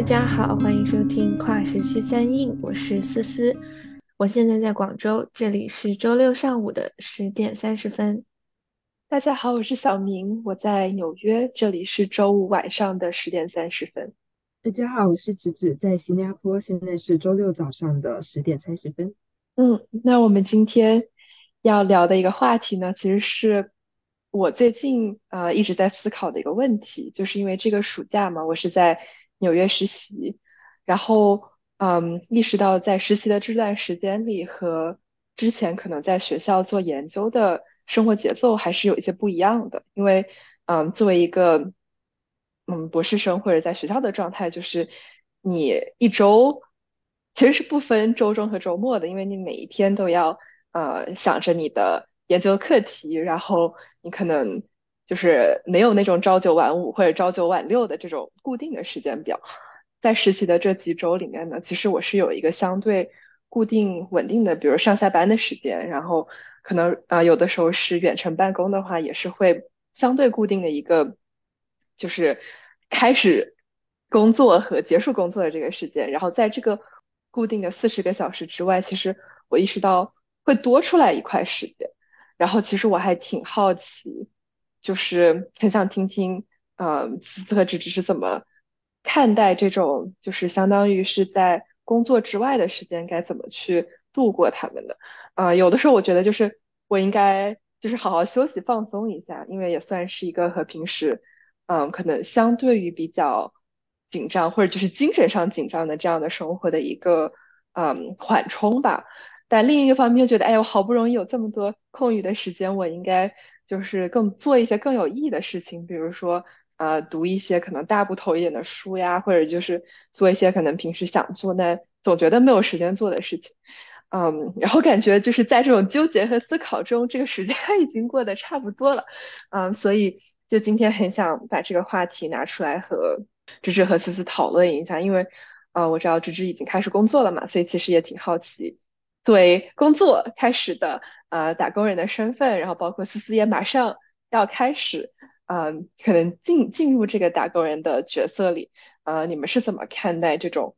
大家好，欢迎收听跨时区三印，我是思思，我现在在广州，这里是周六上午的十点三十分。大家好，我是小明，我在纽约，这里是周五晚上的十点三十分。大家好，我是芷芷，在新加坡，现在是周六早上的十点三十分。嗯，那我们今天要聊的一个话题呢，其实是我最近呃一直在思考的一个问题，就是因为这个暑假嘛，我是在纽约实习，然后嗯意识到在实习的这段时间里和之前可能在学校做研究的。生活节奏还是有一些不一样的，因为，嗯，作为一个，嗯，博士生或者在学校的状态，就是你一周其实是不分周中和周末的，因为你每一天都要，呃，想着你的研究课题，然后你可能就是没有那种朝九晚五或者朝九晚六的这种固定的时间表。在实习的这几周里面呢，其实我是有一个相对固定稳定的，比如上下班的时间，然后。可能啊，有的时候是远程办公的话，也是会相对固定的一个，就是开始工作和结束工作的这个时间。然后在这个固定的四十个小时之外，其实我意识到会多出来一块时间。然后其实我还挺好奇，就是很想听听，呃，思思和芝芝是怎么看待这种，就是相当于是在工作之外的时间该怎么去。度过他们的，呃，有的时候我觉得就是我应该就是好好休息放松一下，因为也算是一个和平时，嗯，可能相对于比较紧张或者就是精神上紧张的这样的生活的一个嗯缓冲吧。但另一个方面又觉得，哎，我好不容易有这么多空余的时间，我应该就是更做一些更有意义的事情，比如说呃读一些可能大部头一点的书呀，或者就是做一些可能平时想做但总觉得没有时间做的事情。嗯，然后感觉就是在这种纠结和思考中，这个时间已经过得差不多了，嗯，所以就今天很想把这个话题拿出来和芝芝和思思讨论一下，因为呃，我知道芝芝已经开始工作了嘛，所以其实也挺好奇，作为工作开始的呃打工人的身份，然后包括思思也马上要开始，嗯，可能进进入这个打工人的角色里，呃，你们是怎么看待这种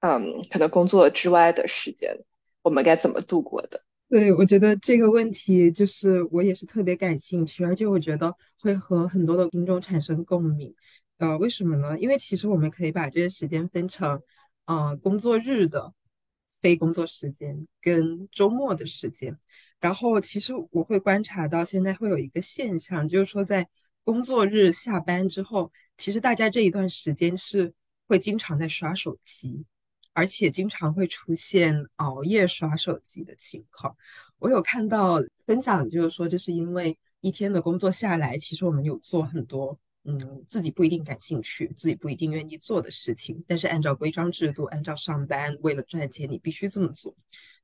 嗯可能工作之外的时间？我们该怎么度过的？对，我觉得这个问题就是我也是特别感兴趣，而且我觉得会和很多的听众产生共鸣。呃，为什么呢？因为其实我们可以把这些时间分成，呃，工作日的非工作时间跟周末的时间。然后，其实我会观察到现在会有一个现象，就是说在工作日下班之后，其实大家这一段时间是会经常在刷手机。而且经常会出现熬夜刷手机的情况。我有看到分享，就是说这是因为一天的工作下来，其实我们有做很多嗯自己不一定感兴趣、自己不一定愿意做的事情，但是按照规章制度、按照上班为了赚钱，你必须这么做。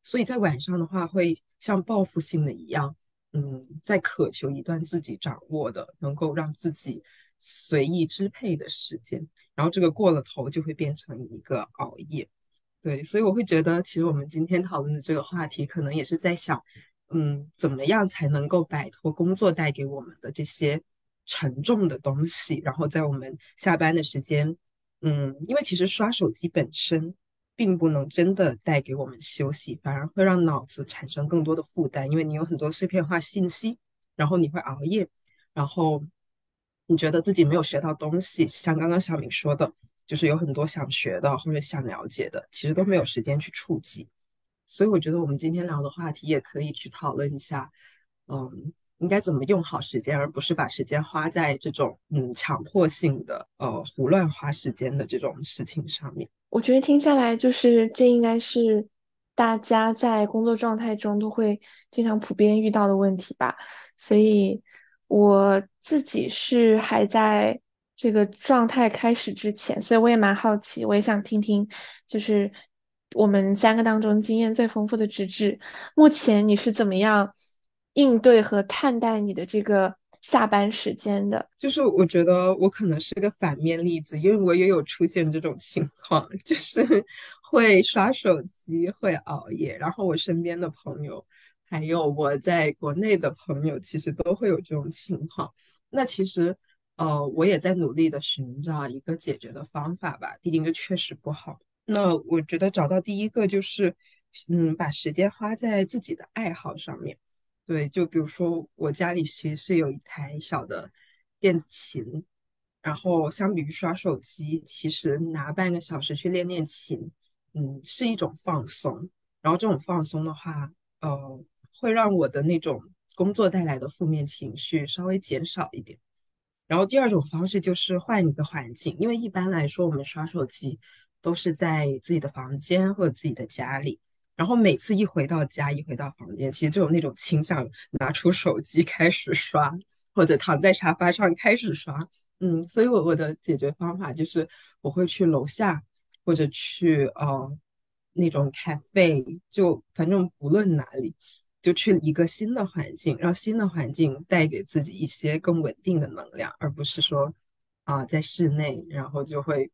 所以在晚上的话，会像报复性的一样，嗯，在渴求一段自己掌握的、能够让自己随意支配的时间。然后这个过了头，就会变成一个熬夜。对，所以我会觉得，其实我们今天讨论的这个话题，可能也是在想，嗯，怎么样才能够摆脱工作带给我们的这些沉重的东西，然后在我们下班的时间，嗯，因为其实刷手机本身并不能真的带给我们休息，反而会让脑子产生更多的负担，因为你有很多碎片化信息，然后你会熬夜，然后你觉得自己没有学到东西，像刚刚小敏说的。就是有很多想学的或者想了解的，其实都没有时间去触及，所以我觉得我们今天聊的话题也可以去讨论一下，嗯，应该怎么用好时间，而不是把时间花在这种嗯强迫性的呃胡乱花时间的这种事情上面。我觉得听下来，就是这应该是大家在工作状态中都会经常普遍遇到的问题吧。所以我自己是还在。这个状态开始之前，所以我也蛮好奇，我也想听听，就是我们三个当中经验最丰富的直至，目前你是怎么样应对和看待你的这个下班时间的？就是我觉得我可能是个反面例子，因为我也有出现这种情况，就是会刷手机，会熬夜，然后我身边的朋友，还有我在国内的朋友，其实都会有这种情况。那其实。呃，我也在努力的寻找一个解决的方法吧，毕竟这确实不好。那我觉得找到第一个就是，嗯，把时间花在自己的爱好上面。对，就比如说我家里其实是有一台小的电子琴，然后相比于刷手机，其实拿半个小时去练练琴，嗯，是一种放松。然后这种放松的话，呃，会让我的那种工作带来的负面情绪稍微减少一点。然后第二种方式就是换一个环境，因为一般来说我们刷手机都是在自己的房间或者自己的家里，然后每次一回到家，一回到房间，其实就有那种倾向拿出手机开始刷，或者躺在沙发上开始刷。嗯，所以我我的解决方法就是我会去楼下或者去呃那种 cafe，就反正无论哪里。就去一个新的环境，让新的环境带给自己一些更稳定的能量，而不是说啊在室内，然后就会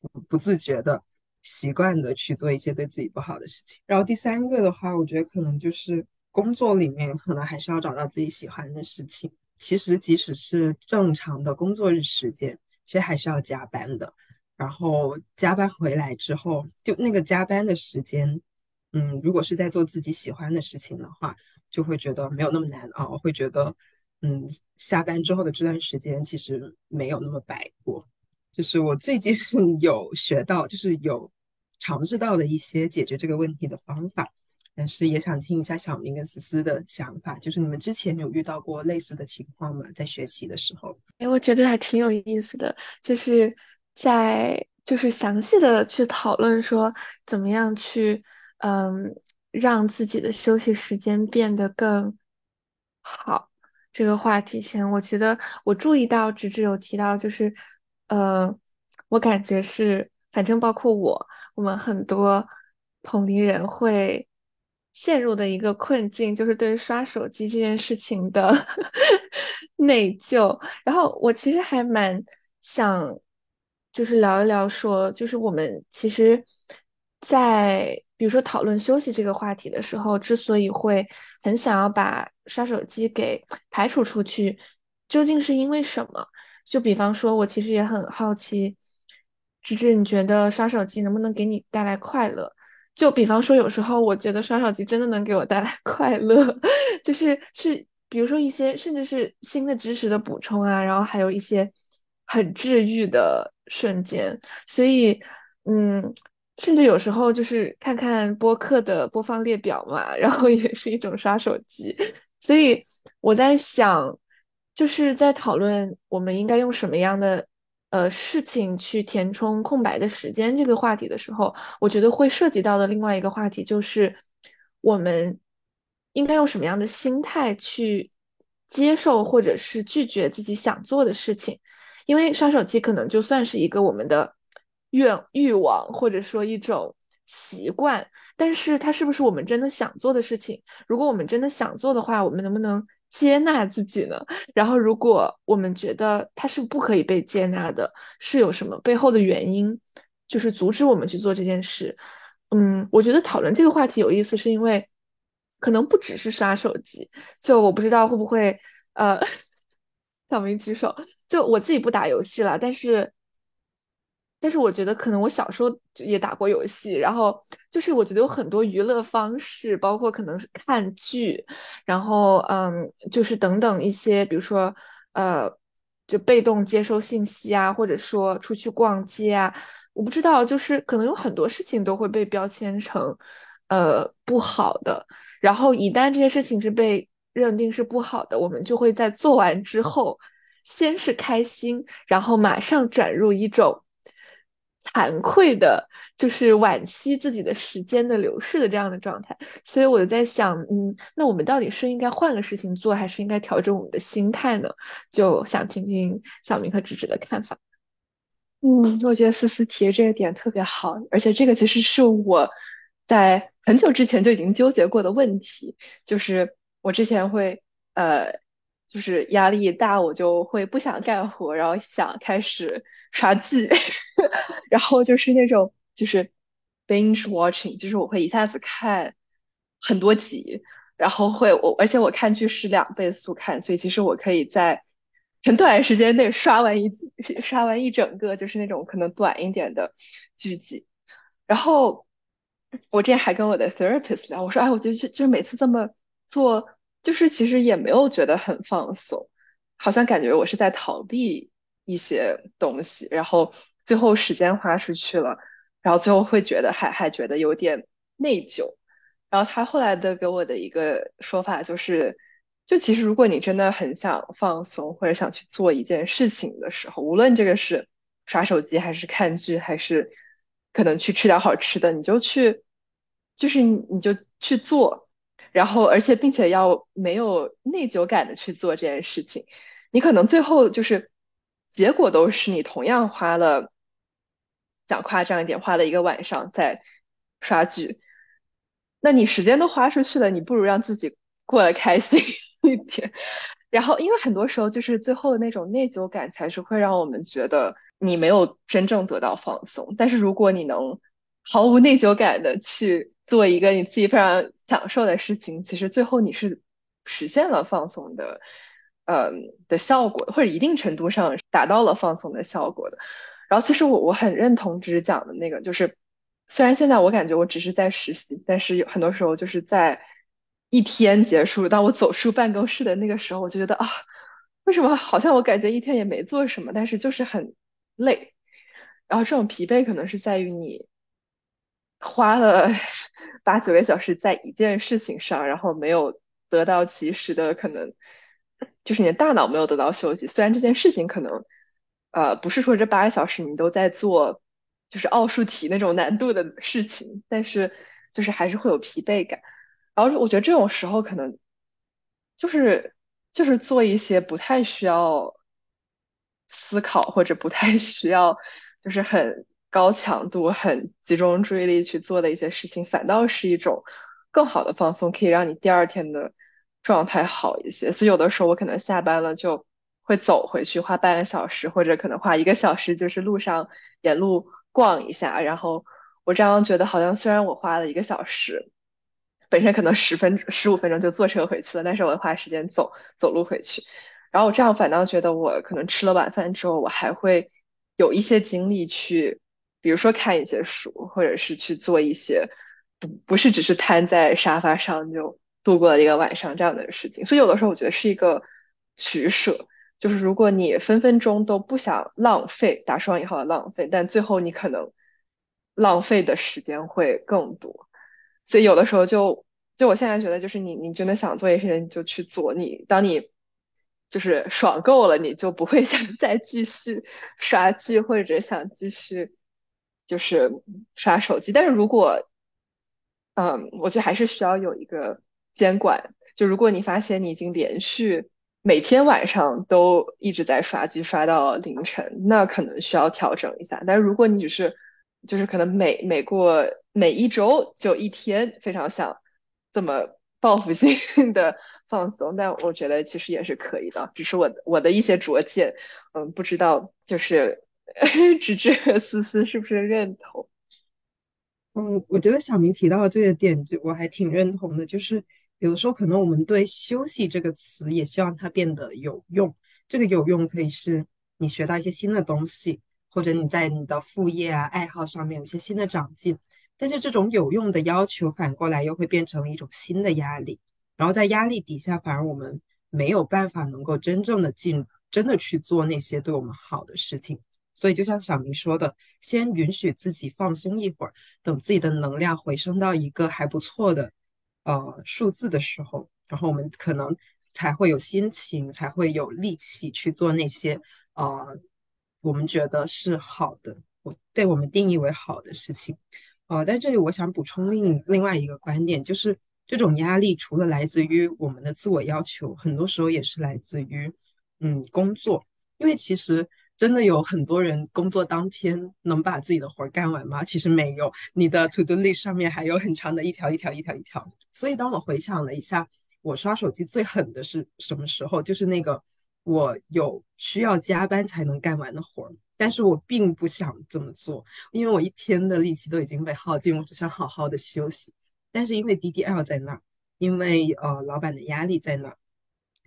不不自觉的习惯的去做一些对自己不好的事情。然后第三个的话，我觉得可能就是工作里面可能还是要找到自己喜欢的事情。其实即使是正常的工作日时间，其实还是要加班的。然后加班回来之后，就那个加班的时间。嗯，如果是在做自己喜欢的事情的话，就会觉得没有那么难熬，会觉得，嗯，下班之后的这段时间其实没有那么白过。就是我最近 有学到，就是有尝试到的一些解决这个问题的方法，但是也想听一下小明跟思思的想法，就是你们之前有遇到过类似的情况吗？在学习的时候？哎，我觉得还挺有意思的，就是在就是详细的去讨论说怎么样去。嗯，让自己的休息时间变得更好。这个话题前，我觉得我注意到直直有提到，就是，呃，我感觉是，反正包括我，我们很多同龄人会陷入的一个困境，就是对于刷手机这件事情的 内疚。然后我其实还蛮想，就是聊一聊，说，就是我们其实，在。比如说讨论休息这个话题的时候，之所以会很想要把刷手机给排除出去，究竟是因为什么？就比方说，我其实也很好奇，芝芝，你觉得刷手机能不能给你带来快乐？就比方说，有时候我觉得刷手机真的能给我带来 快乐，就是是，比如说一些甚至是新的知识的补充啊，然后还有一些很治愈的瞬间，所以，嗯。甚至有时候就是看看播客的播放列表嘛，然后也是一种刷手机。所以我在想，就是在讨论我们应该用什么样的呃事情去填充空白的时间这个话题的时候，我觉得会涉及到的另外一个话题就是我们应该用什么样的心态去接受或者是拒绝自己想做的事情，因为刷手机可能就算是一个我们的。愿欲望或者说一种习惯，但是它是不是我们真的想做的事情？如果我们真的想做的话，我们能不能接纳自己呢？然后，如果我们觉得它是不可以被接纳的，是有什么背后的原因，就是阻止我们去做这件事？嗯，我觉得讨论这个话题有意思，是因为可能不只是刷手机。就我不知道会不会，呃，小明举手。就我自己不打游戏了，但是。但是我觉得可能我小时候也打过游戏，然后就是我觉得有很多娱乐方式，包括可能是看剧，然后嗯，就是等等一些，比如说呃，就被动接收信息啊，或者说出去逛街啊，我不知道，就是可能有很多事情都会被标签成呃不好的，然后一旦这些事情是被认定是不好的，我们就会在做完之后，先是开心，然后马上转入一种。惭愧的，就是惋惜自己的时间的流逝的这样的状态，所以我就在想，嗯，那我们到底是应该换个事情做，还是应该调整我们的心态呢？就想听听小明和芝芝的看法。嗯，我觉得思思提的这个点特别好，而且这个其实是我在很久之前就已经纠结过的问题，就是我之前会呃。就是压力大，我就会不想干活，然后想开始刷剧，然后就是那种就是 binge watching，就是我会一下子看很多集，然后会我而且我看剧是两倍速看，所以其实我可以在很短时间内刷完一 刷完一整个，就是那种可能短一点的剧集。然后我之前还跟我的 therapist 聊，我说，哎，我觉得就就是每次这么做，就是其实也没有觉得很放松，好像感觉我是在逃避一些东西，然后最后时间花出去了，然后最后会觉得还还觉得有点内疚。然后他后来的给我的一个说法就是。就其实，如果你真的很想放松，或者想去做一件事情的时候，无论这个是刷手机，还是看剧，还是可能去吃点好吃的，你就去，就是你就去做，然后而且并且要没有内疚感的去做这件事情，你可能最后就是结果都是你同样花了，讲夸张一点，花了一个晚上在刷剧，那你时间都花出去了，你不如让自己过得开心。一点，然后因为很多时候就是最后的那种内疚感，才是会让我们觉得你没有真正得到放松。但是如果你能毫无内疚感的去做一个你自己非常享受的事情，其实最后你是实现了放松的，嗯的效果，或者一定程度上达到了放松的效果的。然后其实我我很认同只是讲的那个，就是虽然现在我感觉我只是在实习，但是有很多时候就是在。一天结束，当我走出办公室的那个时候，我就觉得啊，为什么好像我感觉一天也没做什么，但是就是很累。然后这种疲惫可能是在于你花了 八九个小时在一件事情上，然后没有得到及时的可能，就是你的大脑没有得到休息。虽然这件事情可能呃不是说这八个小时你都在做就是奥数题那种难度的事情，但是就是还是会有疲惫感。然后我觉得这种时候可能就是就是做一些不太需要思考或者不太需要就是很高强度、很集中注意力去做的一些事情，反倒是一种更好的放松，可以让你第二天的状态好一些。所以有的时候我可能下班了就会走回去，花半个小时或者可能花一个小时，就是路上沿路逛一下。然后我这样觉得好像虽然我花了一个小时。本身可能十分十五分钟就坐车回去了，但是我花时间走走路回去，然后我这样反倒觉得我可能吃了晚饭之后，我还会有一些精力去，比如说看一些书，或者是去做一些不不是只是瘫在沙发上就度过了一个晚上这样的事情。所以有的时候我觉得是一个取舍，就是如果你分分钟都不想浪费打双引号的浪费，但最后你可能浪费的时间会更多。所以有的时候就就我现在觉得就是你你真的想做一些事你就去做你当你就是爽够了你就不会 想再继续刷剧或者想继续就是刷手机。但是如果嗯我觉得还是需要有一个监管。就如果你发现你已经连续每天晚上都一直在刷剧刷到凌晨那可能需要调整一下。但是如果你只是就是可能每每过每一周就一天，非常想这么报复性的放松，但我觉得其实也是可以的，只是我我的一些拙见，嗯，不知道就是 芝芝和思思是不是认同？嗯，我觉得小明提到的这个点，就我还挺认同的，就是有的时候可能我们对休息这个词也希望它变得有用，这个有用可以是你学到一些新的东西。或者你在你的副业啊、爱好上面有一些新的长进，但是这种有用的要求反过来又会变成一种新的压力，然后在压力底下，反而我们没有办法能够真正的进，真的去做那些对我们好的事情。所以就像小明说的，先允许自己放松一会儿，等自己的能量回升到一个还不错的呃数字的时候，然后我们可能才会有心情，才会有力气去做那些呃。我们觉得是好的，我被我们定义为好的事情，呃，在这里我想补充另另外一个观点，就是这种压力除了来自于我们的自我要求，很多时候也是来自于嗯工作，因为其实真的有很多人工作当天能把自己的活儿干完吗？其实没有，你的 to do list 上面还有很长的一条一条一条一条。所以当我回想了一下，我刷手机最狠的是什么时候？就是那个。我有需要加班才能干完的活儿，但是我并不想这么做，因为我一天的力气都已经被耗尽，我只想好好的休息。但是因为 DDL 在那儿，因为呃老板的压力在那儿，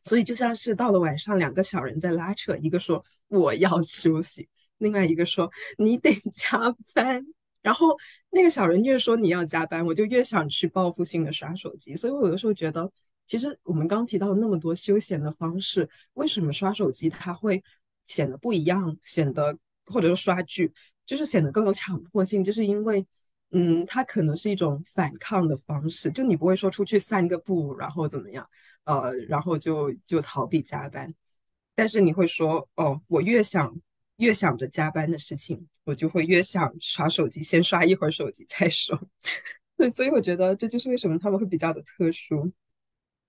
所以就像是到了晚上，两个小人在拉扯，一个说我要休息，另外一个说你得加班。然后那个小人越说你要加班，我就越想去报复性的刷手机。所以我有的时候觉得，其实我们刚提到那么多休闲的方式，为什么刷手机它会显得不一样，显得或者说刷剧就是显得更有强迫性，就是因为。嗯，它可能是一种反抗的方式，就你不会说出去散个步，然后怎么样，呃，然后就就逃避加班，但是你会说，哦，我越想越想着加班的事情，我就会越想刷手机，先刷一会儿手机再说。对，所以我觉得这就是为什么他们会比较的特殊。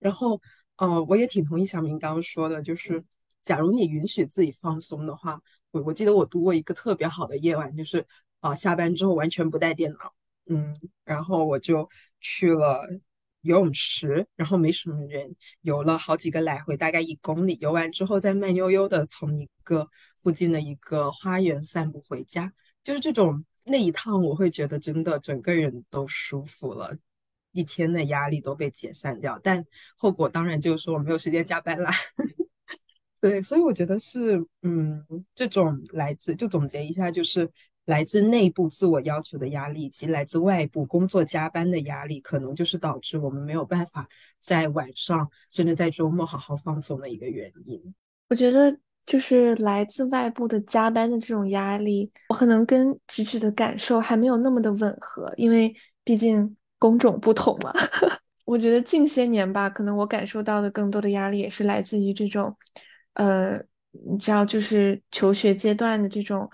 然后，呃，我也挺同意小明刚刚说的，就是假如你允许自己放松的话，我我记得我读过一个特别好的夜晚，就是。啊，下班之后完全不带电脑，嗯，然后我就去了游泳池，然后没什么人，游了好几个来回，大概一公里。游完之后，再慢悠悠的从一个附近的一个花园散步回家。就是这种那一趟，我会觉得真的整个人都舒服了，一天的压力都被解散掉。但后果当然就是说我没有时间加班啦。对，所以我觉得是，嗯，这种来自就总结一下就是。来自内部自我要求的压力，以及来自外部工作加班的压力，可能就是导致我们没有办法在晚上甚至在周末好好放松的一个原因。我觉得就是来自外部的加班的这种压力，我可能跟直直的感受还没有那么的吻合，因为毕竟工种不同嘛。我觉得近些年吧，可能我感受到的更多的压力也是来自于这种，呃，你知道，就是求学阶段的这种。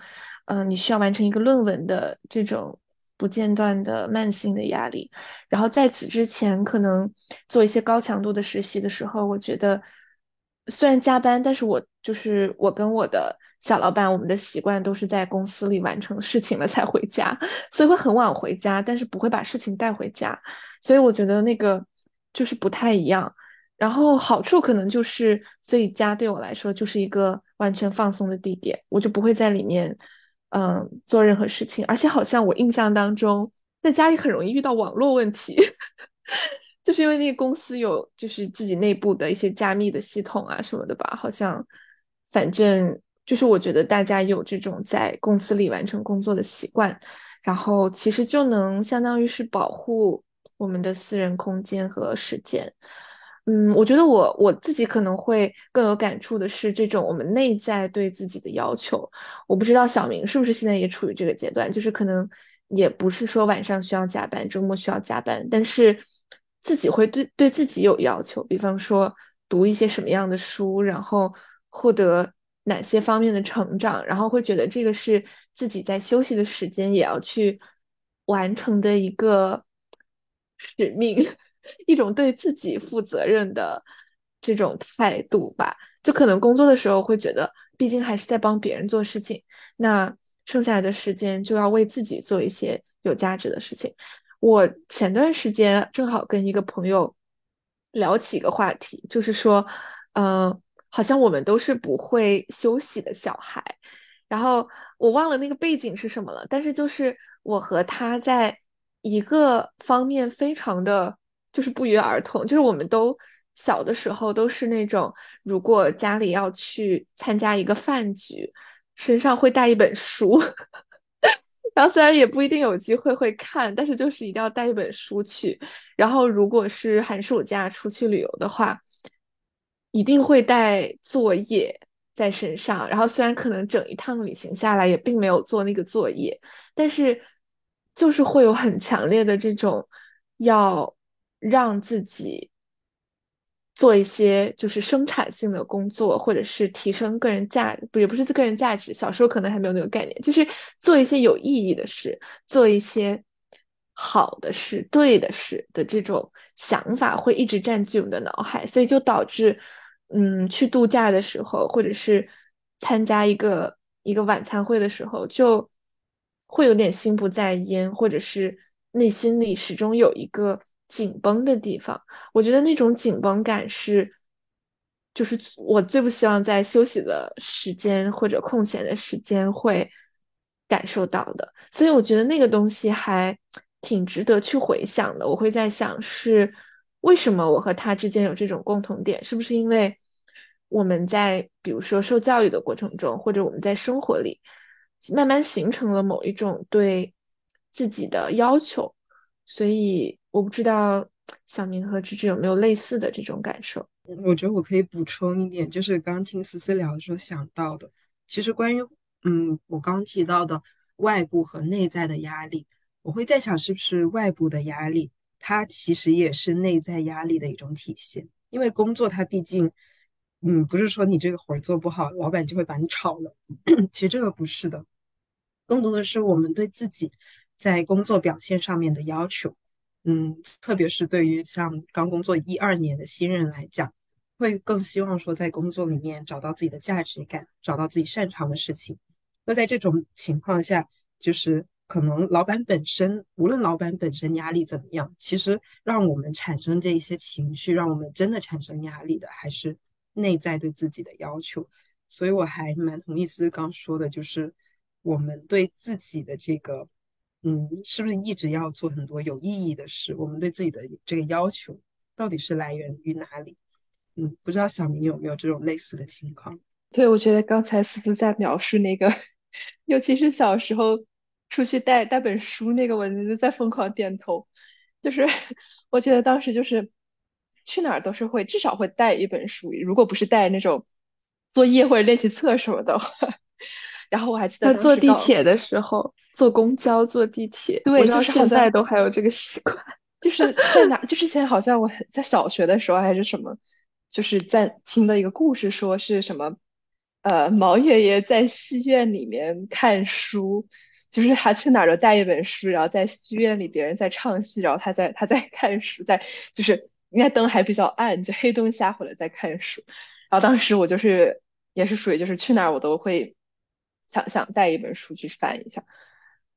嗯，你需要完成一个论文的这种不间断的慢性的压力，然后在此之前，可能做一些高强度的实习的时候，我觉得虽然加班，但是我就是我跟我的小老板，我们的习惯都是在公司里完成事情了才回家，所以会很晚回家，但是不会把事情带回家，所以我觉得那个就是不太一样。然后好处可能就是，所以家对我来说就是一个完全放松的地点，我就不会在里面。嗯，做任何事情，而且好像我印象当中，在家里很容易遇到网络问题，就是因为那个公司有就是自己内部的一些加密的系统啊什么的吧。好像，反正就是我觉得大家有这种在公司里完成工作的习惯，然后其实就能相当于是保护我们的私人空间和时间。嗯，我觉得我我自己可能会更有感触的是这种我们内在对自己的要求。我不知道小明是不是现在也处于这个阶段，就是可能也不是说晚上需要加班，周末需要加班，但是自己会对对自己有要求，比方说读一些什么样的书，然后获得哪些方面的成长，然后会觉得这个是自己在休息的时间也要去完成的一个使命。一种对自己负责任的这种态度吧，就可能工作的时候会觉得，毕竟还是在帮别人做事情，那剩下来的时间就要为自己做一些有价值的事情。我前段时间正好跟一个朋友聊起一个话题，就是说，嗯，好像我们都是不会休息的小孩，然后我忘了那个背景是什么了，但是就是我和他在一个方面非常的。就是不约而同，就是我们都小的时候都是那种，如果家里要去参加一个饭局，身上会带一本书，然后虽然也不一定有机会会看，但是就是一定要带一本书去。然后如果是寒暑假出去旅游的话，一定会带作业在身上。然后虽然可能整一趟旅行下来也并没有做那个作业，但是就是会有很强烈的这种要。让自己做一些就是生产性的工作，或者是提升个人价，不也不是个人价值。小时候可能还没有那个概念，就是做一些有意义的事，做一些好的事、对的事的这种想法会一直占据我们的脑海，所以就导致，嗯，去度假的时候，或者是参加一个一个晚餐会的时候，就会有点心不在焉，或者是内心里始终有一个。紧绷的地方，我觉得那种紧绷感是，就是我最不希望在休息的时间或者空闲的时间会感受到的。所以我觉得那个东西还挺值得去回想的。我会在想，是为什么我和他之间有这种共同点？是不是因为我们在比如说受教育的过程中，或者我们在生活里，慢慢形成了某一种对自己的要求。所以我不知道小明和芝芝有没有类似的这种感受。我觉得我可以补充一点，就是刚听思思聊的时候想到的，其实关于嗯我刚提到的外部和内在的压力，我会在想是不是外部的压力，它其实也是内在压力的一种体现。因为工作它毕竟，嗯，不是说你这个活儿做不好，老板就会把你炒了。其实这个不是的，更多的是我们对自己在工作表现上面的要求。嗯，特别是对于像刚工作一二年的新人来讲，会更希望说在工作里面找到自己的价值感，找到自己擅长的事情。那在这种情况下，就是可能老板本身，无论老板本身压力怎么样，其实让我们产生这一些情绪，让我们真的产生压力的，还是内在对自己的要求。所以我还蛮同意思刚说的，就是我们对自己的这个。嗯，是不是一直要做很多有意义的事？我们对自己的这个要求到底是来源于哪里？嗯，不知道小明有没有这种类似的情况？对，我觉得刚才思思在描述那个，尤其是小时候出去带带本书那个，我就在疯狂点头。就是 我觉得当时就是去哪儿都是会至少会带一本书，如果不是带那种作业或者练习册什么的话。然后我还记得坐地铁的时候，坐公交、坐地铁，对，就是现在都还有这个习惯。就是在哪？就之前好像我在小学的时候还是什么，就是在听的一个故事，说是什么，呃，毛爷爷在戏院里面看书，就是他去哪儿都带一本书，然后在戏院里别人在唱戏，然后他在他在看书，在就是应该灯还比较暗，就黑灯瞎火的在看书。然后当时我就是也是属于就是去哪儿我都会。想想带一本书去翻一下，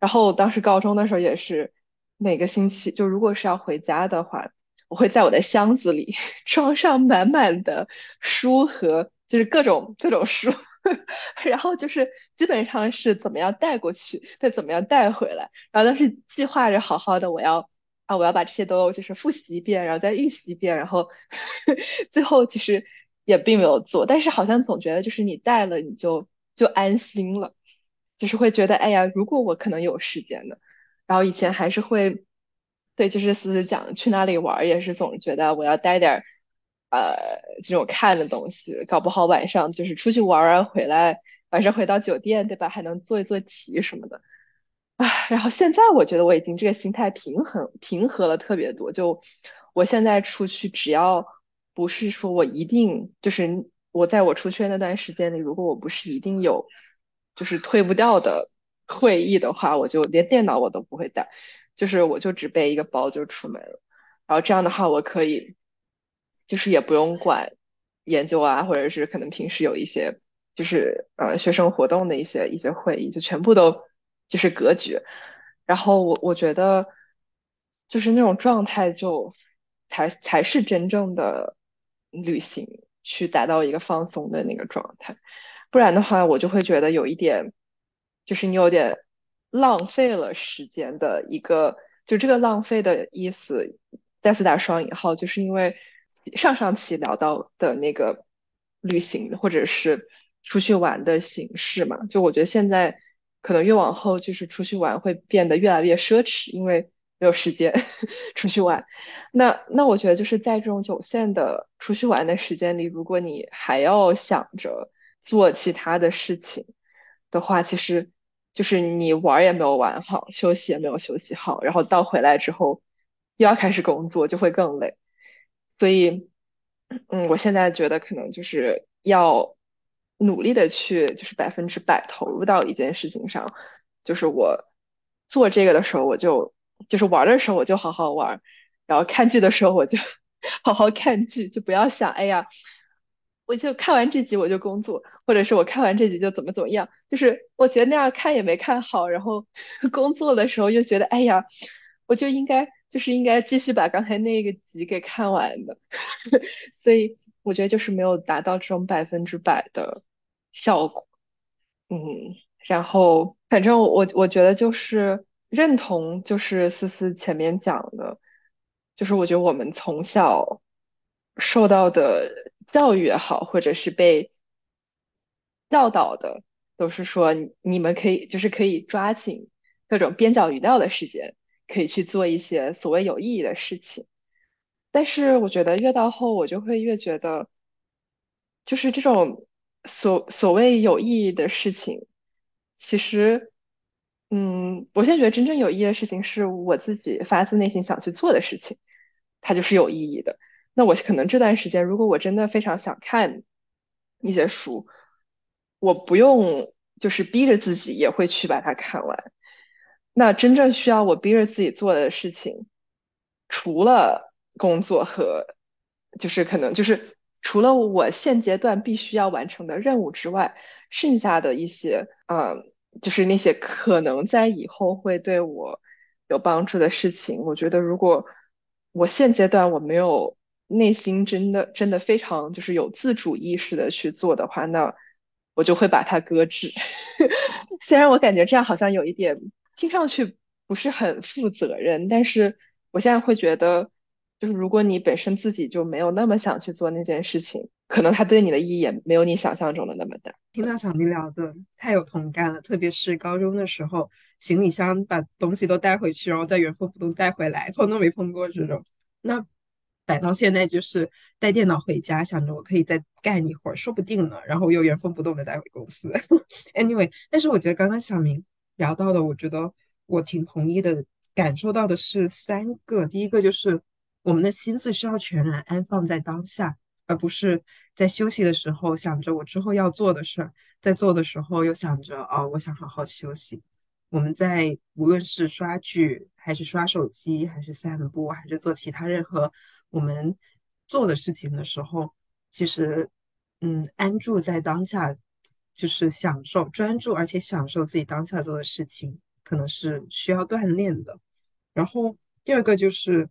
然后当时高中的时候也是每个星期，就如果是要回家的话，我会在我的箱子里 装上满满的书和就是各种各种书，然后就是基本上是怎么样带过去，再怎么样带回来，然后当时计划着好好的我要啊我要把这些都就是复习一遍，然后再预习一遍，然后 最后其实也并没有做，但是好像总觉得就是你带了你就。就安心了，就是会觉得，哎呀，如果我可能有时间的，然后以前还是会，对，就是思思讲，去哪里玩也是总觉得我要带点儿，呃，这种看的东西，搞不好晚上就是出去玩完回来，晚上回到酒店，对吧？还能做一做题什么的，唉，然后现在我觉得我已经这个心态平衡平和了特别多，就我现在出去，只要不是说我一定就是。我在我出去那段时间里，如果我不是一定有就是推不掉的会议的话，我就连电脑我都不会带，就是我就只背一个包就出门了。然后这样的话，我可以就是也不用管研究啊，或者是可能平时有一些就是呃学生活动的一些一些会议，就全部都就是隔绝。然后我我觉得就是那种状态，就才才是真正的旅行。去达到一个放松的那个状态，不然的话，我就会觉得有一点，就是你有点浪费了时间的一个，就这个浪费的意思，再次打双引号，就是因为上上期聊到的那个旅行或者是出去玩的形式嘛，就我觉得现在可能越往后，就是出去玩会变得越来越奢侈，因为。没有时间 出去玩，那那我觉得就是在这种有限的出去玩的时间里，如果你还要想着做其他的事情的话，其实就是你玩也没有玩好，休息也没有休息好，然后到回来之后又要开始工作，就会更累。所以，嗯，我现在觉得可能就是要努力的去，就是百分之百投入到一件事情上。就是我做这个的时候，我就。就是玩的时候我就好好玩，然后看剧的时候我就 好好看剧，就不要想哎呀，我就看完这集我就工作，或者是我看完这集就怎么怎么样。就是我觉得那样看也没看好，然后 工作的时候又觉得哎呀，我就应该就是应该继续把刚才那个集给看完的。所以我觉得就是没有达到这种百分之百的效果。嗯，然后反正我我觉得就是。认同就是思思前面讲的，就是我觉得我们从小受到的教育也好，或者是被教导的，都是说你们可以就是可以抓紧各种边角余料的时间，可以去做一些所谓有意义的事情。但是我觉得越到后，我就会越觉得，就是这种所所谓有意义的事情，其实，嗯，我现在觉得真正有意义的事情是我自己发自内心想去做的事情，它就是有意义的。那我可能这段时间，如果我真的非常想看一些书，我不用就是逼着自己也会去把它看完。那真正需要我逼着自己做的事情，除了工作和就是可能就是除了我现阶段必须要完成的任务之外，剩下的一些嗯，就是那些可能在以后会对我有帮助的事情，我觉得如果我现阶段我没有内心真的真的非常就是有自主意识的去做的话，那我就会把它搁置。虽然我感觉这样好像有一点听上去不是很负责任，但是我现在会觉得。就是如果你本身自己就没有那么想去做那件事情，可能它对你的意义也没有你想象中的那么大。听到小明聊的太有同感了，特别是高中的时候，行李箱把东西都带回去，然后再原封不动带回来，碰都没碰过这种。那摆到现在就是带电脑回家，想着我可以再干一会儿，说不定呢，然后又原封不动的带回公司。Anyway，但是我觉得刚刚小明聊到的，我觉得我挺同意的，感受到的是三个，第一个就是。我们的心思是要全然安放在当下，而不是在休息的时候想着我之后要做的事儿，在做的时候又想着哦，我想好好休息。我们在无论是刷剧，还是刷手机，还是散步，还是做其他任何我们做的事情的时候，其实，嗯，安住在当下，就是享受专注，而且享受自己当下做的事情，可能是需要锻炼的。然后第二个就是。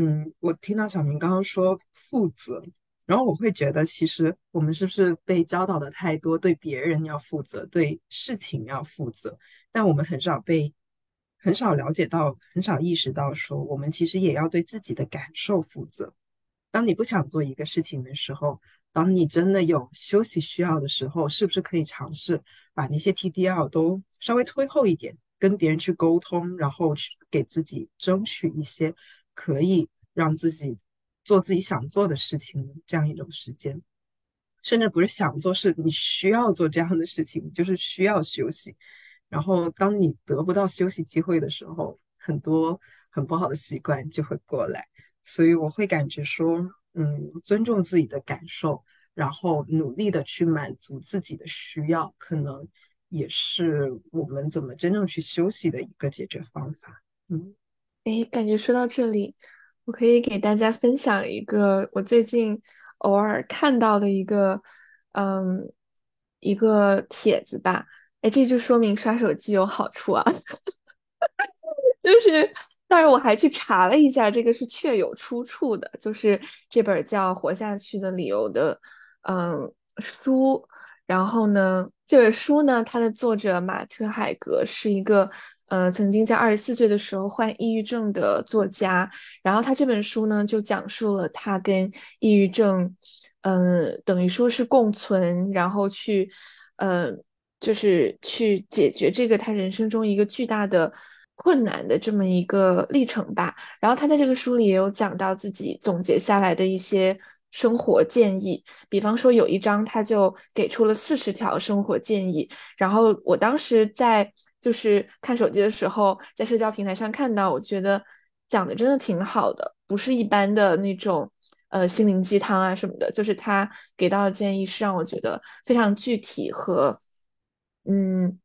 嗯，我听到小明刚刚说负责，然后我会觉得，其实我们是不是被教导的太多，对别人要负责，对事情要负责，但我们很少被，很少了解到，很少意识到，说我们其实也要对自己的感受负责。当你不想做一个事情的时候，当你真的有休息需要的时候，是不是可以尝试把那些 TDL 都稍微推后一点，跟别人去沟通，然后去给自己争取一些。可以让自己做自己想做的事情，这样一种时间，甚至不是想做，是你需要做这样的事情，就是需要休息。然后，当你得不到休息机会的时候，很多很不好的习惯就会过来。所以，我会感觉说，嗯，尊重自己的感受，然后努力的去满足自己的需要，可能也是我们怎么真正去休息的一个解决方法。嗯。哎，感觉说到这里，我可以给大家分享一个我最近偶尔看到的一个，嗯，一个帖子吧。哎，这就说明刷手机有好处啊。就是，当然我还去查了一下，这个是确有出处的，就是这本叫《活下去的理由》的，嗯，书。然后呢，这本书呢，它的作者马特海格是一个。呃，曾经在二十四岁的时候患抑郁症的作家，然后他这本书呢，就讲述了他跟抑郁症，嗯，等于说是共存，然后去，呃，就是去解决这个他人生中一个巨大的困难的这么一个历程吧。然后他在这个书里也有讲到自己总结下来的一些生活建议，比方说有一章他就给出了四十条生活建议，然后我当时在。就是看手机的时候，在社交平台上看到，我觉得讲的真的挺好的，不是一般的那种呃心灵鸡汤啊什么的。就是他给到的建议是让我觉得非常具体和嗯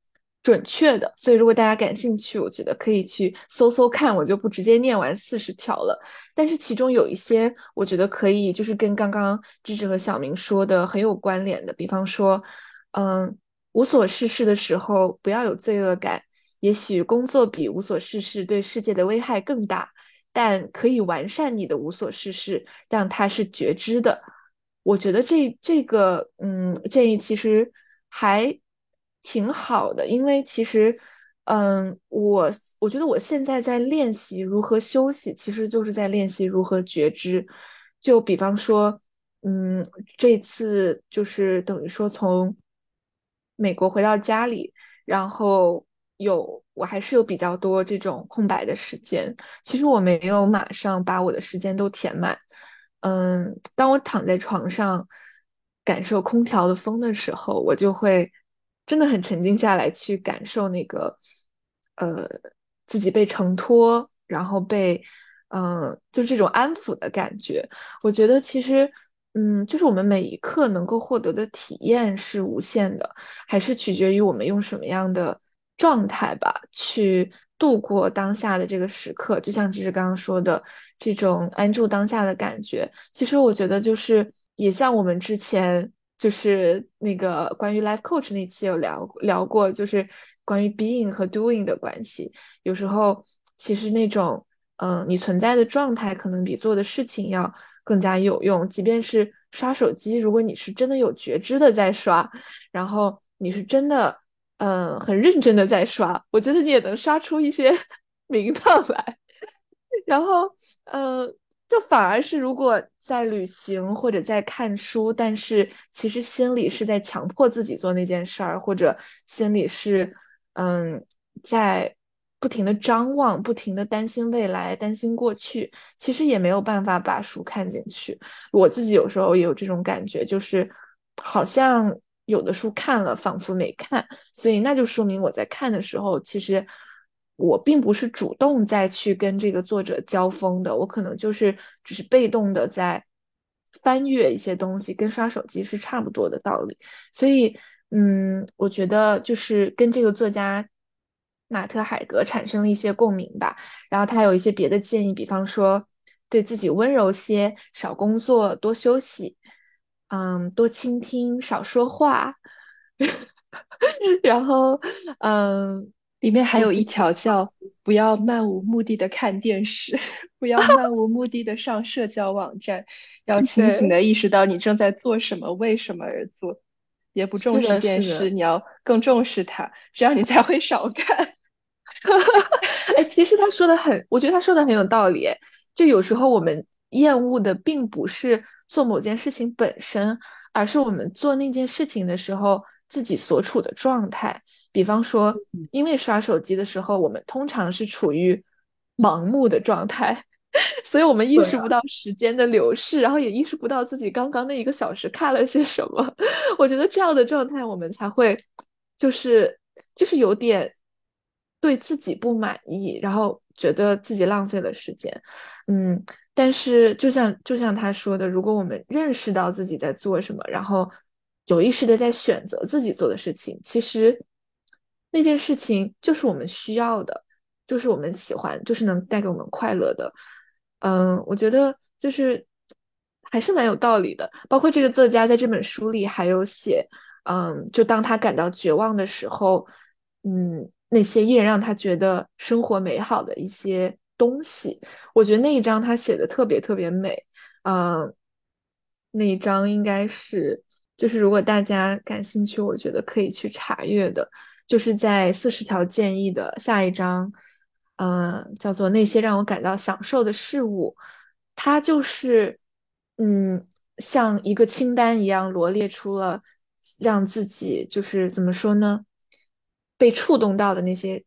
准确的。所以如果大家感兴趣，我觉得可以去搜搜看。我就不直接念完四十条了，但是其中有一些我觉得可以，就是跟刚刚智智和小明说的很有关联的，比方说嗯。无所事事的时候，不要有罪恶感。也许工作比无所事事对世界的危害更大，但可以完善你的无所事事，让它是觉知的。我觉得这这个嗯建议其实还挺好的，因为其实嗯我我觉得我现在在练习如何休息，其实就是在练习如何觉知。就比方说。嗯，这次就是等于说从美国回到家里，然后有我还是有比较多这种空白的时间。其实我没有马上把我的时间都填满。嗯，当我躺在床上感受空调的风的时候，我就会真的很沉静下来，去感受那个呃自己被承托，然后被嗯就这种安抚的感觉。我觉得其实。嗯，就是我们每一刻能够获得的体验是无限的，还是取决于我们用什么样的状态吧，去度过当下的这个时刻。就像芝芝刚刚说的，这种安住当下的感觉，其实我觉得就是也像我们之前就是那个关于 life coach 那期有聊聊过，就是关于 being 和 doing 的关系。有时候其实那种嗯，你存在的状态可能比做的事情要。更加有用。即便是刷手机，如果你是真的有觉知的在刷，然后你是真的，嗯，很认真的在刷，我觉得你也能刷出一些 名堂来。然后，嗯，就反而是如果在旅行或者在看书，但是其实心里是在强迫自己做那件事儿，或者心里是，嗯，在。不停的张望，不停的担心未来，担心过去，其实也没有办法把书看进去。我自己有时候也有这种感觉，就是好像有的书看了，仿佛没看。所以那就说明我在看的时候，其实我并不是主动再去跟这个作者交锋的，我可能就是只是被动的在翻阅一些东西，跟刷手机是差不多的道理。所以，嗯，我觉得就是跟这个作家。马特·海格产生了一些共鸣吧，然后他有一些别的建议，比方说对自己温柔些，少工作，多休息，嗯，多倾听，少说话。然后，嗯，里面还有一条叫不要漫无目的的看电视，不要漫无目的 的上社交网站，要清醒的意识到你正在做什么，为什么而做，别不重视电视，你要更重视它，这样你才会少看。哎，其实他说的很，我觉得他说的很有道理。就有时候我们厌恶的并不是做某件事情本身，而是我们做那件事情的时候自己所处的状态。比方说，因为刷手机的时候，我们通常是处于盲目的状态，所以我们意识不到时间的流逝，然后也意识不到自己刚刚那一个小时看了些什么。我觉得这样的状态，我们才会就是就是有点。对自己不满意，然后觉得自己浪费了时间，嗯，但是就像就像他说的，如果我们认识到自己在做什么，然后有意识的在选择自己做的事情，其实那件事情就是我们需要的，就是我们喜欢，就是能带给我们快乐的，嗯，我觉得就是还是蛮有道理的。包括这个作家在这本书里还有写，嗯，就当他感到绝望的时候，嗯。那些依然让他觉得生活美好的一些东西，我觉得那一章他写的特别特别美。嗯，那一章应该是，就是如果大家感兴趣，我觉得可以去查阅的，就是在四十条建议的下一章，嗯，叫做那些让我感到享受的事物，它就是，嗯，像一个清单一样罗列出了让自己就是怎么说呢？被触动到的那些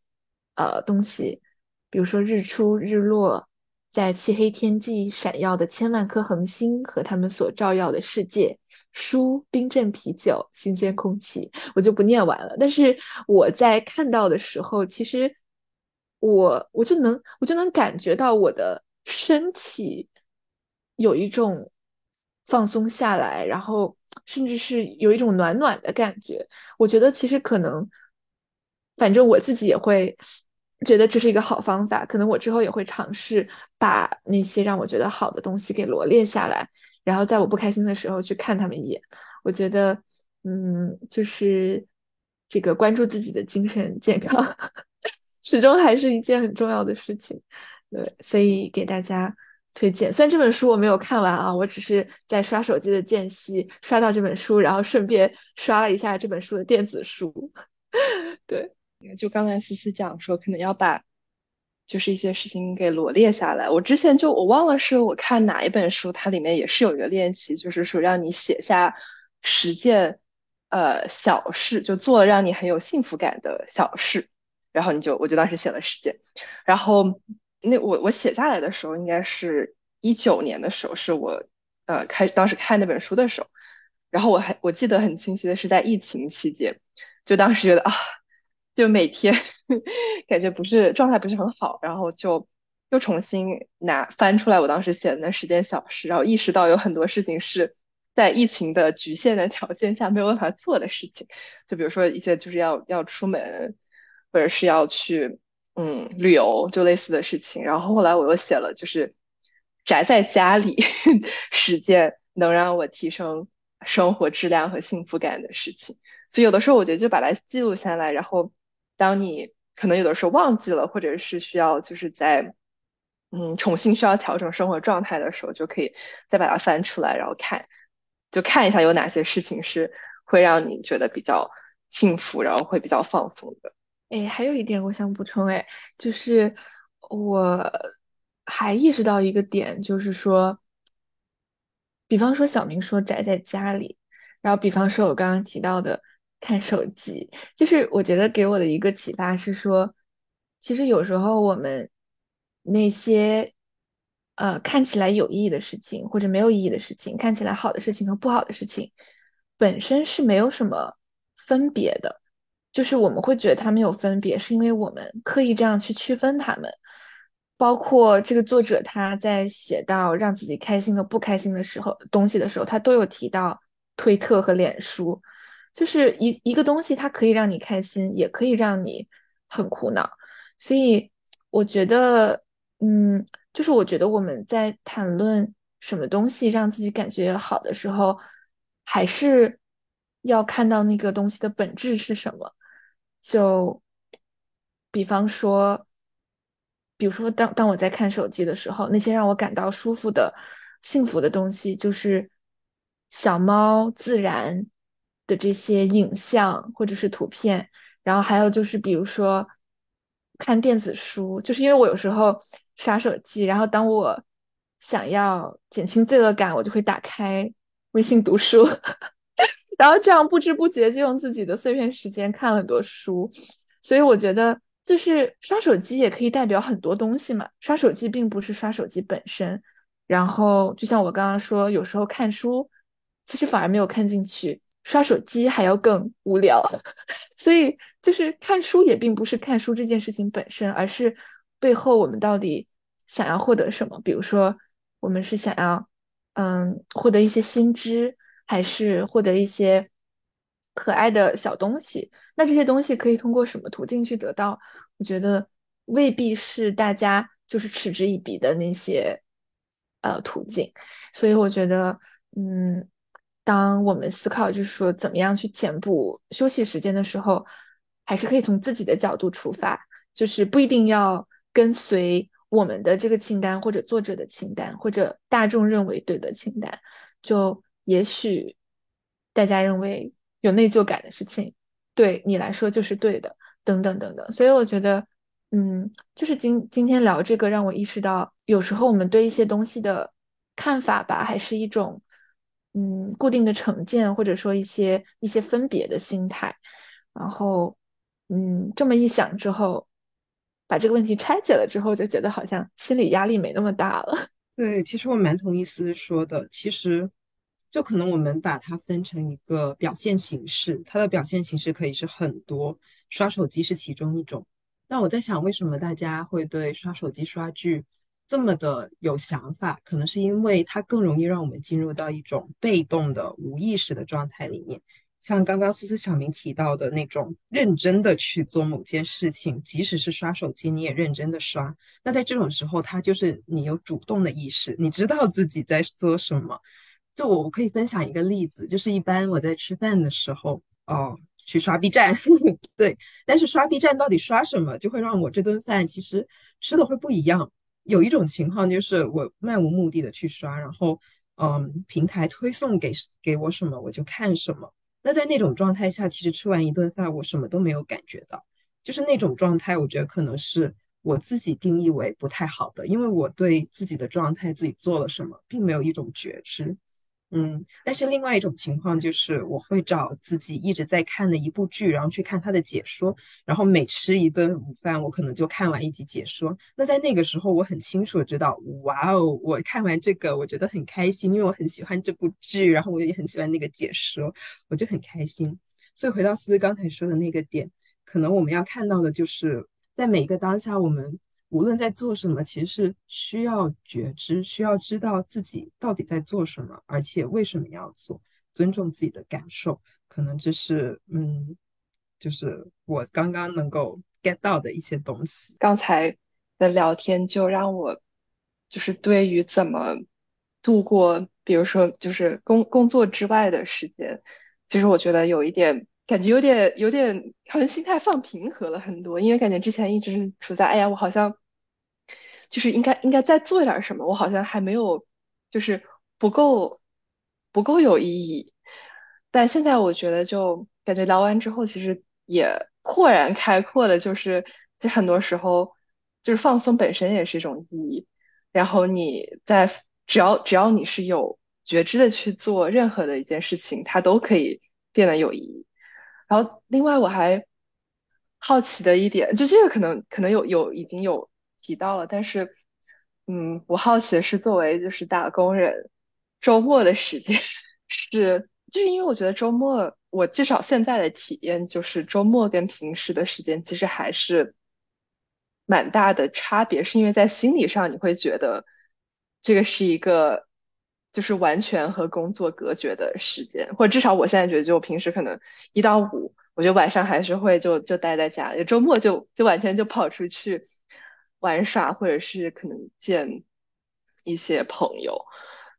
呃东西，比如说日出日落，在漆黑天际闪耀的千万颗恒星和他们所照耀的世界，书、冰镇啤酒、新鲜空气，我就不念完了。但是我在看到的时候，其实我我就能我就能感觉到我的身体有一种放松下来，然后甚至是有一种暖暖的感觉。我觉得其实可能。反正我自己也会觉得这是一个好方法，可能我之后也会尝试把那些让我觉得好的东西给罗列下来，然后在我不开心的时候去看他们一眼。我觉得，嗯，就是这个关注自己的精神健康，始终还是一件很重要的事情。对，所以给大家推荐。虽然这本书我没有看完啊，我只是在刷手机的间隙刷到这本书，然后顺便刷了一下这本书的电子书。对。就刚才思思讲说，可能要把就是一些事情给罗列下来。我之前就我忘了是我看哪一本书，它里面也是有一个练习，就是说让你写下十件呃小事，就做了让你很有幸福感的小事，然后你就我就当时写了十件，然后那我我写下来的时候，应该是一九年的时候，是我呃开当时看那本书的时候，然后我还我记得很清晰的是在疫情期间，就当时觉得啊。就每天感觉不是状态不是很好，然后就又重新拿翻出来我当时写的那十件小事，然后意识到有很多事情是在疫情的局限的条件下没有办法做的事情，就比如说一些就是要要出门，或者是要去嗯旅游，就类似的事情。然后后来我又写了就是宅在家里十件能让我提升生活质量和幸福感的事情。所以有的时候我觉得就把它记录下来，然后。当你可能有的时候忘记了，或者是需要就是在嗯重新需要调整生活状态的时候，就可以再把它翻出来，然后看，就看一下有哪些事情是会让你觉得比较幸福，然后会比较放松的。哎，还有一点我想补充，哎，就是我还意识到一个点，就是说，比方说小明说宅在家里，然后比方说我刚刚提到的。看手机，就是我觉得给我的一个启发是说，其实有时候我们那些呃看起来有意义的事情或者没有意义的事情，看起来好的事情和不好的事情，本身是没有什么分别的。就是我们会觉得它们有分别，是因为我们刻意这样去区分它们。包括这个作者他在写到让自己开心和不开心的时候东西的时候，他都有提到推特和脸书。就是一一个东西，它可以让你开心，也可以让你很苦恼。所以我觉得，嗯，就是我觉得我们在谈论什么东西让自己感觉好的时候，还是要看到那个东西的本质是什么。就比方说，比如说，当当我在看手机的时候，那些让我感到舒服的、幸福的东西，就是小猫、自然。的这些影像或者是图片，然后还有就是，比如说看电子书，就是因为我有时候刷手机，然后当我想要减轻罪恶感，我就会打开微信读书，然后这样不知不觉就用自己的碎片时间看了很多书。所以我觉得，就是刷手机也可以代表很多东西嘛。刷手机并不是刷手机本身，然后就像我刚刚说，有时候看书其实反而没有看进去。刷手机还要更无聊，所以就是看书也并不是看书这件事情本身，而是背后我们到底想要获得什么。比如说，我们是想要嗯获得一些新知，还是获得一些可爱的小东西？那这些东西可以通过什么途径去得到？我觉得未必是大家就是嗤之以鼻的那些呃途径。所以我觉得嗯。当我们思考，就是说怎么样去填补休息时间的时候，还是可以从自己的角度出发，就是不一定要跟随我们的这个清单，或者作者的清单，或者大众认为对的清单。就也许大家认为有内疚感的事情，对你来说就是对的，等等等等。所以我觉得，嗯，就是今今天聊这个，让我意识到，有时候我们对一些东西的看法吧，还是一种。嗯，固定的成见，或者说一些一些分别的心态，然后，嗯，这么一想之后，把这个问题拆解了之后，就觉得好像心理压力没那么大了。对，其实我蛮同意思说的。其实，就可能我们把它分成一个表现形式，它的表现形式可以是很多，刷手机是其中一种。那我在想，为什么大家会对刷手机、刷剧？这么的有想法，可能是因为它更容易让我们进入到一种被动的无意识的状态里面。像刚刚思思小明提到的那种认真的去做某件事情，即使是刷手机，你也认真的刷。那在这种时候，它就是你有主动的意识，你知道自己在做什么。就我可以分享一个例子，就是一般我在吃饭的时候，哦，去刷 B 站，对。但是刷 B 站到底刷什么，就会让我这顿饭其实吃的会不一样。有一种情况就是我漫无目的的去刷，然后，嗯，平台推送给给我什么我就看什么。那在那种状态下，其实吃完一顿饭我什么都没有感觉到，就是那种状态，我觉得可能是我自己定义为不太好的，因为我对自己的状态、自己做了什么，并没有一种觉知。嗯，但是另外一种情况就是，我会找自己一直在看的一部剧，然后去看它的解说，然后每吃一顿午饭，我可能就看完一集解说。那在那个时候，我很清楚的知道，哇哦，我看完这个，我觉得很开心，因为我很喜欢这部剧，然后我也很喜欢那个解说，我就很开心。所以回到思思刚才说的那个点，可能我们要看到的就是在每一个当下，我们。无论在做什么，其实是需要觉知，需要知道自己到底在做什么，而且为什么要做，尊重自己的感受。可能这是，嗯，就是我刚刚能够 get 到的一些东西。刚才的聊天就让我，就是对于怎么度过，比如说就是工工作之外的时间，其实我觉得有一点。感觉有点有点，好像心态放平和了很多，因为感觉之前一直是处在，哎呀，我好像就是应该应该再做一点什么，我好像还没有，就是不够不够有意义。但现在我觉得，就感觉聊完之后，其实也豁然开阔的，就是其实很多时候，就是放松本身也是一种意义。然后你在只要只要你是有觉知的去做任何的一件事情，它都可以变得有意义。然后，另外我还好奇的一点，就这个可能可能有有已经有提到了，但是，嗯，我好奇的是，作为就是打工人，周末的时间 是，就是因为我觉得周末，我至少现在的体验就是周末跟平时的时间其实还是蛮大的差别，是因为在心理上你会觉得这个是一个。就是完全和工作隔绝的时间，或者至少我现在觉得，就我平时可能一到五，我觉得晚上还是会就就待在家里，周末就就完全就跑出去玩耍，或者是可能见一些朋友。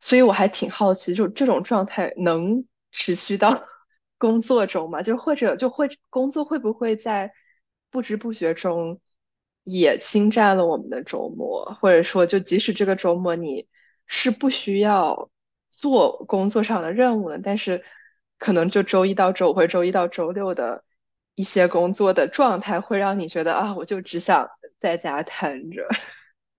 所以我还挺好奇，就这种状态能持续到 工作中吗？就或者就会工作会不会在不知不觉中也侵占了我们的周末，或者说就即使这个周末你。是不需要做工作上的任务的，但是可能就周一到周五或者周一到周六的一些工作的状态，会让你觉得啊，我就只想在家瘫着。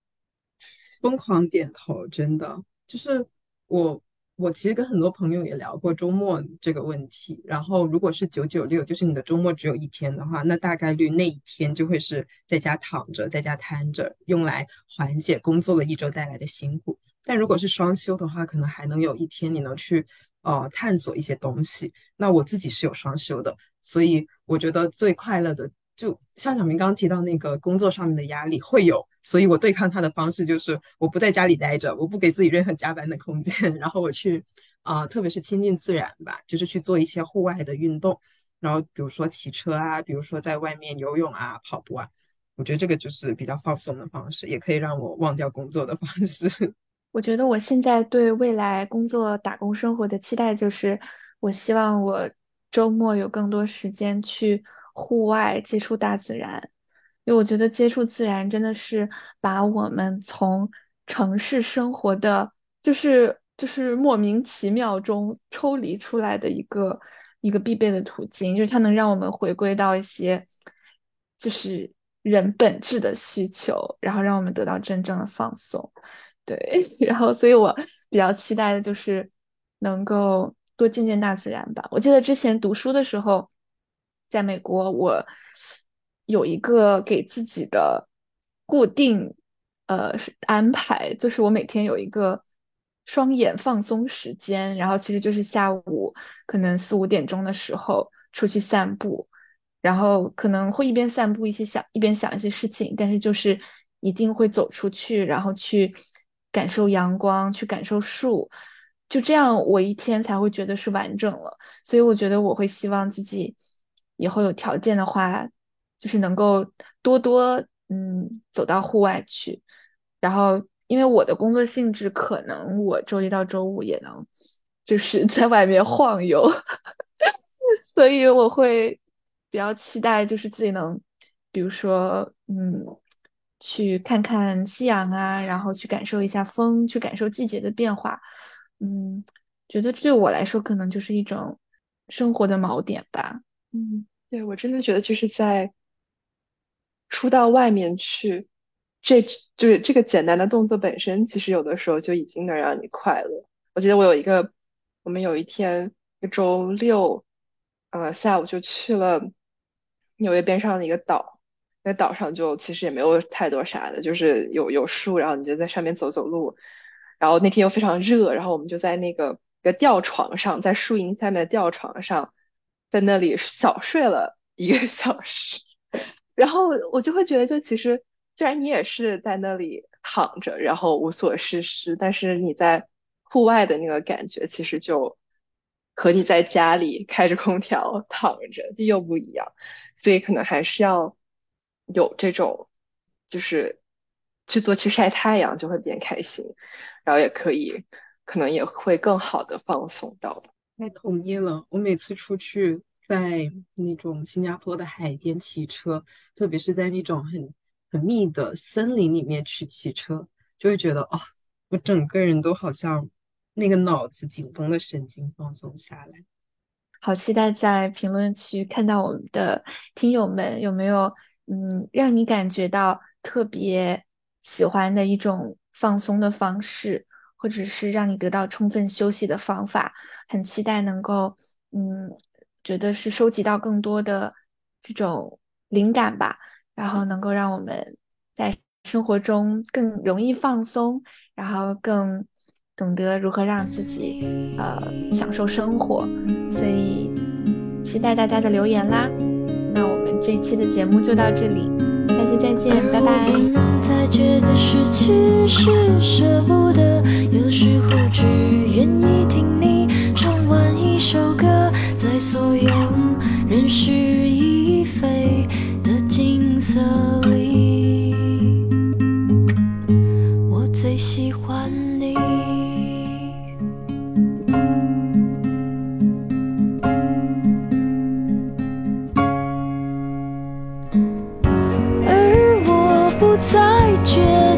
疯狂点头，真的就是我。我其实跟很多朋友也聊过周末这个问题。然后，如果是九九六，就是你的周末只有一天的话，那大概率那一天就会是在家躺着，在家瘫着，用来缓解工作了一周带来的辛苦。但如果是双休的话，可能还能有一天你能去呃探索一些东西。那我自己是有双休的，所以我觉得最快乐的，就像小明刚刚提到那个工作上面的压力会有，所以我对抗他的方式就是我不在家里待着，我不给自己任何加班的空间，然后我去啊，特别是亲近自然吧，就是去做一些户外的运动，然后比如说骑车啊，比如说在外面游泳啊、跑步啊，我觉得这个就是比较放松的方式，也可以让我忘掉工作的方式。我觉得我现在对未来工作打工生活的期待就是，我希望我周末有更多时间去户外接触大自然，因为我觉得接触自然真的是把我们从城市生活的，就是就是莫名其妙中抽离出来的一个一个必备的途径，就是它能让我们回归到一些就是人本质的需求，然后让我们得到真正的放松。对，然后所以我比较期待的就是能够多见见大自然吧。我记得之前读书的时候，在美国，我有一个给自己的固定呃安排，就是我每天有一个双眼放松时间，然后其实就是下午可能四五点钟的时候出去散步，然后可能会一边散步一些想一边想一些事情，但是就是一定会走出去，然后去。感受阳光，去感受树，就这样，我一天才会觉得是完整了。所以我觉得我会希望自己以后有条件的话，就是能够多多嗯走到户外去。然后，因为我的工作性质，可能我周一到周五也能就是在外面晃悠，所以我会比较期待，就是自己能，比如说嗯。去看看夕阳啊，然后去感受一下风，去感受季节的变化。嗯，觉得对我来说可能就是一种生活的锚点吧。嗯，对我真的觉得就是在出到外面去，这就是这个简单的动作本身，其实有的时候就已经能让你快乐。我记得我有一个，我们有一天一周六，呃，下午就去了纽约边上的一个岛，那岛上就其实也没有太多啥的，就是有有树，然后你就在上面走走路。然后那天又非常热，然后我们就在那个个吊床上，在树荫下面的吊床上，在那里小睡了一个小时。然后我就会觉得，就其实虽然你也是在那里躺着，然后无所事事，但是你在户外的那个感觉，其实就和你在家里开着空调躺着就又不一样。所以可能还是要有这种，就是去做去晒太阳，就会变开心。然后也可以，可能也会更好的放松到。太同意了，我每次出去在那种新加坡的海边骑车，特别是在那种很很密的森林里面去骑车，就会觉得哦，我整个人都好像那个脑子紧绷的神经放松下来。好期待在评论区看到我们的听友们有没有嗯，让你感觉到特别喜欢的一种。放松的方式，或者是让你得到充分休息的方法，很期待能够，嗯，觉得是收集到更多的这种灵感吧，然后能够让我们在生活中更容易放松，然后更懂得如何让自己呃享受生活，所以期待大家的留言啦。这一期的节目就到这里。下期再见，拜拜。再觉得失去是舍不得，有时候只愿意听你唱完一首歌，在所有人事已非的景色绝